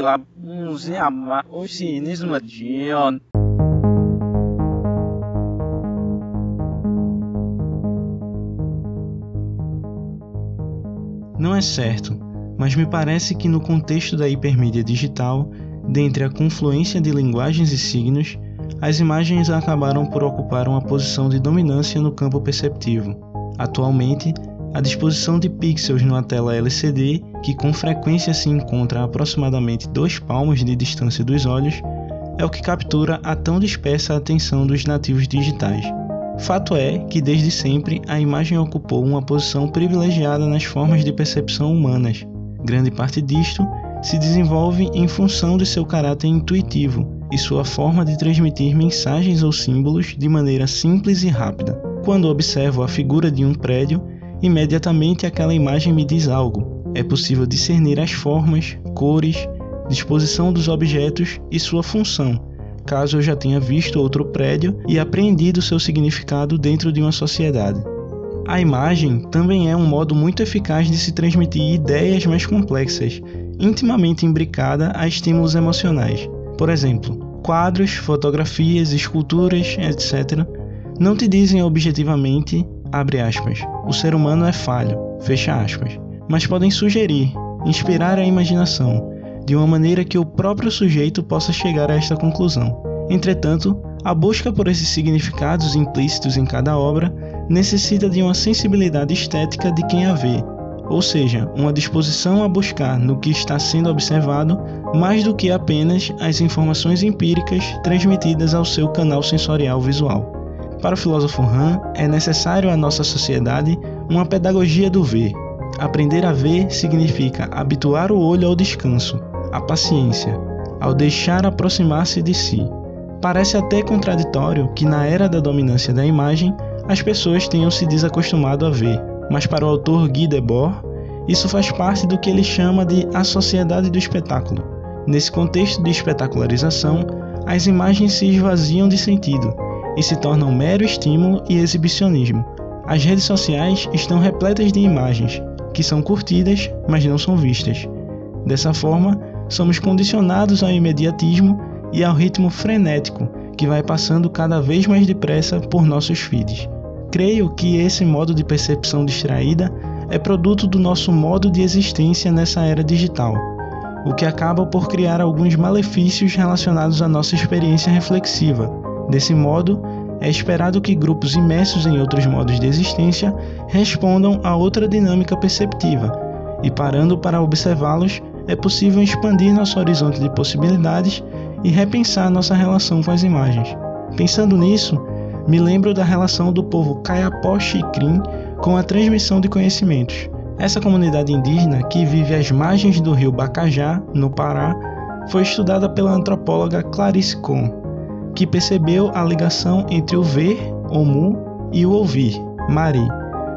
la música o cinismo Dion. Não é certo, mas me parece que no contexto da hipermídia digital, dentre a confluência de linguagens e signos, as imagens acabaram por ocupar uma posição de dominância no campo perceptivo. Atualmente, a disposição de pixels numa tela LCD, que com frequência se encontra a aproximadamente dois palmos de distância dos olhos, é o que captura a tão dispersa atenção dos nativos digitais. Fato é que desde sempre a imagem ocupou uma posição privilegiada nas formas de percepção humanas. Grande parte disto se desenvolve em função de seu caráter intuitivo e sua forma de transmitir mensagens ou símbolos de maneira simples e rápida. Quando observo a figura de um prédio, imediatamente aquela imagem me diz algo. É possível discernir as formas, cores, disposição dos objetos e sua função, caso eu já tenha visto outro prédio e apreendido seu significado dentro de uma sociedade. A imagem também é um modo muito eficaz de se transmitir ideias mais complexas, intimamente imbricada a estímulos emocionais. Por exemplo, quadros, fotografias, esculturas, etc., não te dizem objetivamente abre aspas, o ser humano é falho, fecha aspas, mas podem sugerir, inspirar a imaginação, de uma maneira que o próprio sujeito possa chegar a esta conclusão. Entretanto, a busca por esses significados implícitos em cada obra necessita de uma sensibilidade estética de quem a vê, ou seja, uma disposição a buscar no que está sendo observado mais do que apenas as informações empíricas transmitidas ao seu canal sensorial visual. Para o filósofo Han, é necessário à nossa sociedade uma pedagogia do ver. Aprender a ver significa habituar o olho ao descanso, à paciência, ao deixar aproximar-se de si. Parece até contraditório que, na era da dominância da imagem, as pessoas tenham se desacostumado a ver, mas para o autor Guy Debord, isso faz parte do que ele chama de a sociedade do espetáculo. Nesse contexto de espetacularização, as imagens se esvaziam de sentido e se tornam mero estímulo e exibicionismo. As redes sociais estão repletas de imagens que são curtidas, mas não são vistas. Dessa forma, somos condicionados ao imediatismo e ao ritmo frenético que vai passando cada vez mais depressa por nossos feeds. Creio que esse modo de percepção distraída é produto do nosso modo de existência nessa era digital, o que acaba por criar alguns malefícios relacionados à nossa experiência reflexiva, Desse modo, é esperado que grupos imersos em outros modos de existência respondam a outra dinâmica perceptiva, e parando para observá-los, é possível expandir nosso horizonte de possibilidades e repensar nossa relação com as imagens. Pensando nisso, me lembro da relação do povo Kayapó Xikrin com a transmissão de conhecimentos. Essa comunidade indígena, que vive às margens do rio Bacajá, no Pará, foi estudada pela antropóloga Clarice Kohn que percebeu a ligação entre o ver, Omu, e o ouvir, Mari,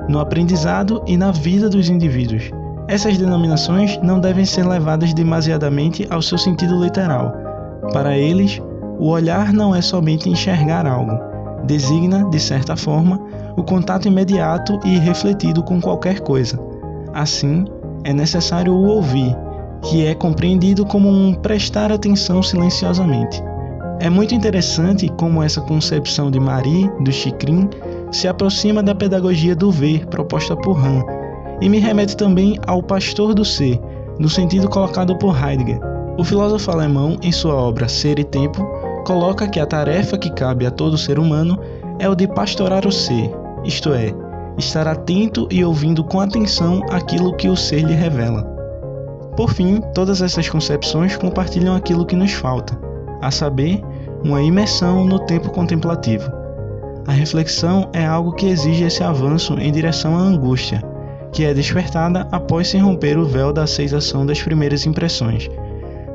no aprendizado e na vida dos indivíduos. Essas denominações não devem ser levadas demasiadamente ao seu sentido literal. Para eles, o olhar não é somente enxergar algo, designa, de certa forma, o contato imediato e refletido com qualquer coisa. Assim, é necessário o ouvir, que é compreendido como um prestar atenção silenciosamente. É muito interessante como essa concepção de Marie, do Chikrin, se aproxima da pedagogia do ver proposta por Han, e me remete também ao pastor do ser, no sentido colocado por Heidegger. O filósofo alemão, em sua obra Ser e Tempo, coloca que a tarefa que cabe a todo ser humano é o de pastorar o ser, isto é, estar atento e ouvindo com atenção aquilo que o ser lhe revela. Por fim, todas essas concepções compartilham aquilo que nos falta, a saber, uma imersão no tempo contemplativo. A reflexão é algo que exige esse avanço em direção à angústia, que é despertada após se romper o véu da aceitação das primeiras impressões.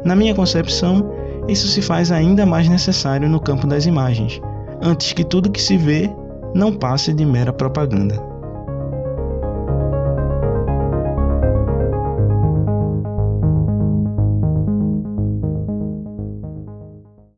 Na minha concepção, isso se faz ainda mais necessário no campo das imagens, antes que tudo que se vê não passe de mera propaganda.